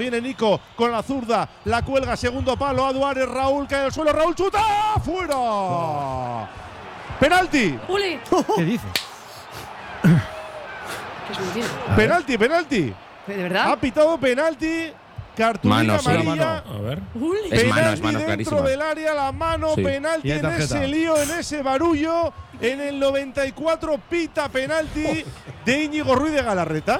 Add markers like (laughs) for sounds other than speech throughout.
Viene Nico con la zurda, la cuelga, segundo palo, a Duárez, Raúl cae al suelo, Raúl chuta, fuera. Penalti. (laughs) ¿Qué dices? ¿Qué es mentira? penalti, penalti. ¿De Ha verdad? pitado penalti, cartulina Mano, sí. amarilla. A ver. Es mano, es mano, dentro del área, la mano, Sí. penalti en ese lío, en ese barullo. En el 94 pita penalti de Íñigo Ruiz de Galarreta.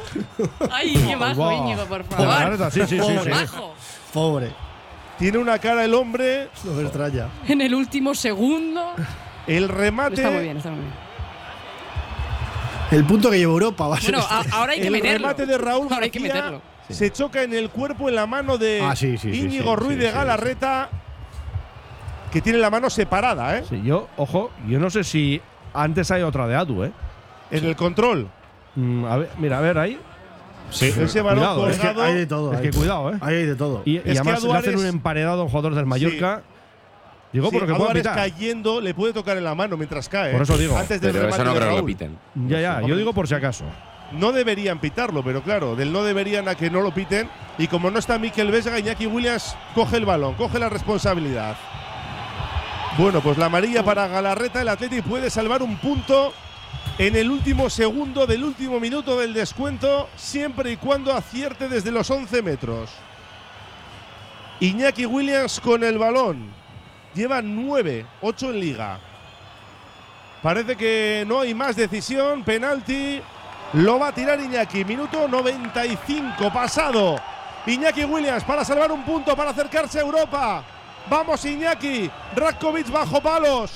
¡Ay, qué bajo, Buah. Íñigo, por favor! neta, sí, sí, sí, ¡Qué sí. bajo! Pobre, Tiene una cara el hombre, me extraña. En el último segundo. el remate. Está muy bien, está muy bien. El punto que lleva Europa va a ser. Bueno, este. ahora hay que el meterlo. remate de Raúl Ahora hay que García se choca en el cuerpo en la mano de Ah, sí, sí, sí, Íñigo sí, Ruiz sí, de sí, Galarreta, que tiene la mano separada, ¿eh? Sí, yo, ojo, yo no sé si antes hay otra de Adu, ¿eh? En el control. Mm, a ver, mira, a ver ahí. Sí. Ese balón Cuidado, ¿eh? es que colgado. hay de todo. Es hay que cuidado, ¿eh? Ahí hay de todo. Y, y Es que además le hacen un emparedado a un jugador del Mallorca. Digo, Sí, por lo que a puede cayendo le puede tocar en la mano mientras cae. Por ¿eh? eso digo. Antes del Pero eso no de creo que lo piten. Ya, ya, yo digo por si acaso. No deberían pitarlo, pero claro, del no deberían a que no lo piten. Y como no está Mikel Vesga, Iñaki Williams coge el balón, coge la responsabilidad. Bueno, pues la amarilla para Galarreta, el Atleti puede salvar un punto en el último segundo del último minuto del descuento, siempre y cuando acierte desde los 11 metros. Iñaki Williams con el balón. Lleva 9, 8 en liga. Parece que no hay más decisión. Penalti. Lo va a tirar Iñaki. Minuto 95 pasado. Iñaki Williams para salvar un punto, para acercarse a Europa. Vamos Iñaki. Ratkovic bajo palos.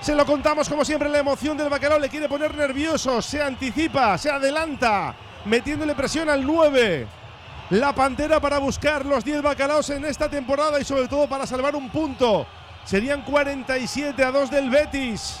Se lo contamos como siempre la emoción del bacalao. Le quiere poner nervioso. Se anticipa, se adelanta. Metiéndole presión al 9. La Pantera para buscar los 10 bacalaos en esta temporada y sobre todo para salvar un punto. Serían 47 a 2 del Betis.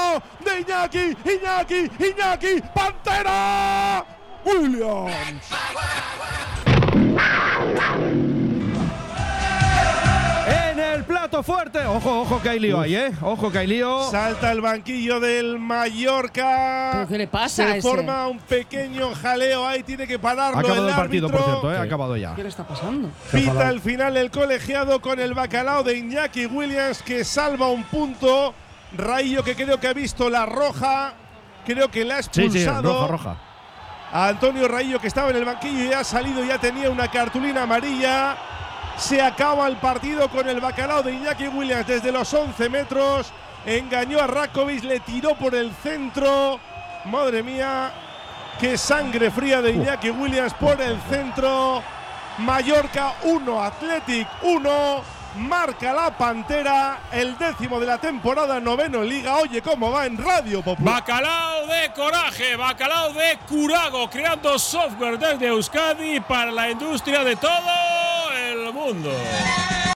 De Iñaki, Iñaki, Iñaki, Pantera. Williams. En el plato fuerte. Ojo, ojo que hay lío ahí, ¿eh? Ojo que hay lío. Salta el banquillo del Mallorca. ¿Pero qué le pasa a Se ese? forma un pequeño jaleo ahí, tiene que pararlo Ha acabado el el partido, por cierto, ¿eh? Ha acabado ya. ¿Qué le está pasando? Pita al final el colegiado con el bacalao de Iñaki Williams que salva un punto. Rayo que creo que ha visto la roja. Creo que la ha Sí, expulsado. sí, roja, roja. A Antonio Rayo que estaba en el banquillo y ha salido, ya tenía una cartulina amarilla. Se acaba el partido con el bacalao de Iñaki Williams desde los 11 metros. Engañó a Rakovic, le tiró por el centro. Madre mía, qué sangre fría de Iñaki Williams por el centro. Mallorca 1, Athletic 1. Marca la Pantera, el décimo de la temporada, noveno en Liga. Oye, cómo va en Radio Popular. Bacalao de coraje, bacalao de curago, creando software desde Euskadi para la industria de todo el mundo.